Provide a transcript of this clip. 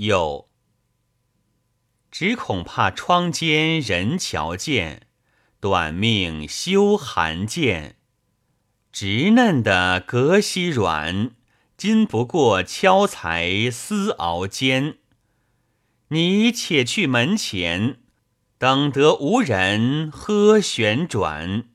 又只恐怕窗间人瞧见，短命休寒见。直嫩的隔稀软，今不过敲才丝熬煎。你且去门前，等得无人喝旋转。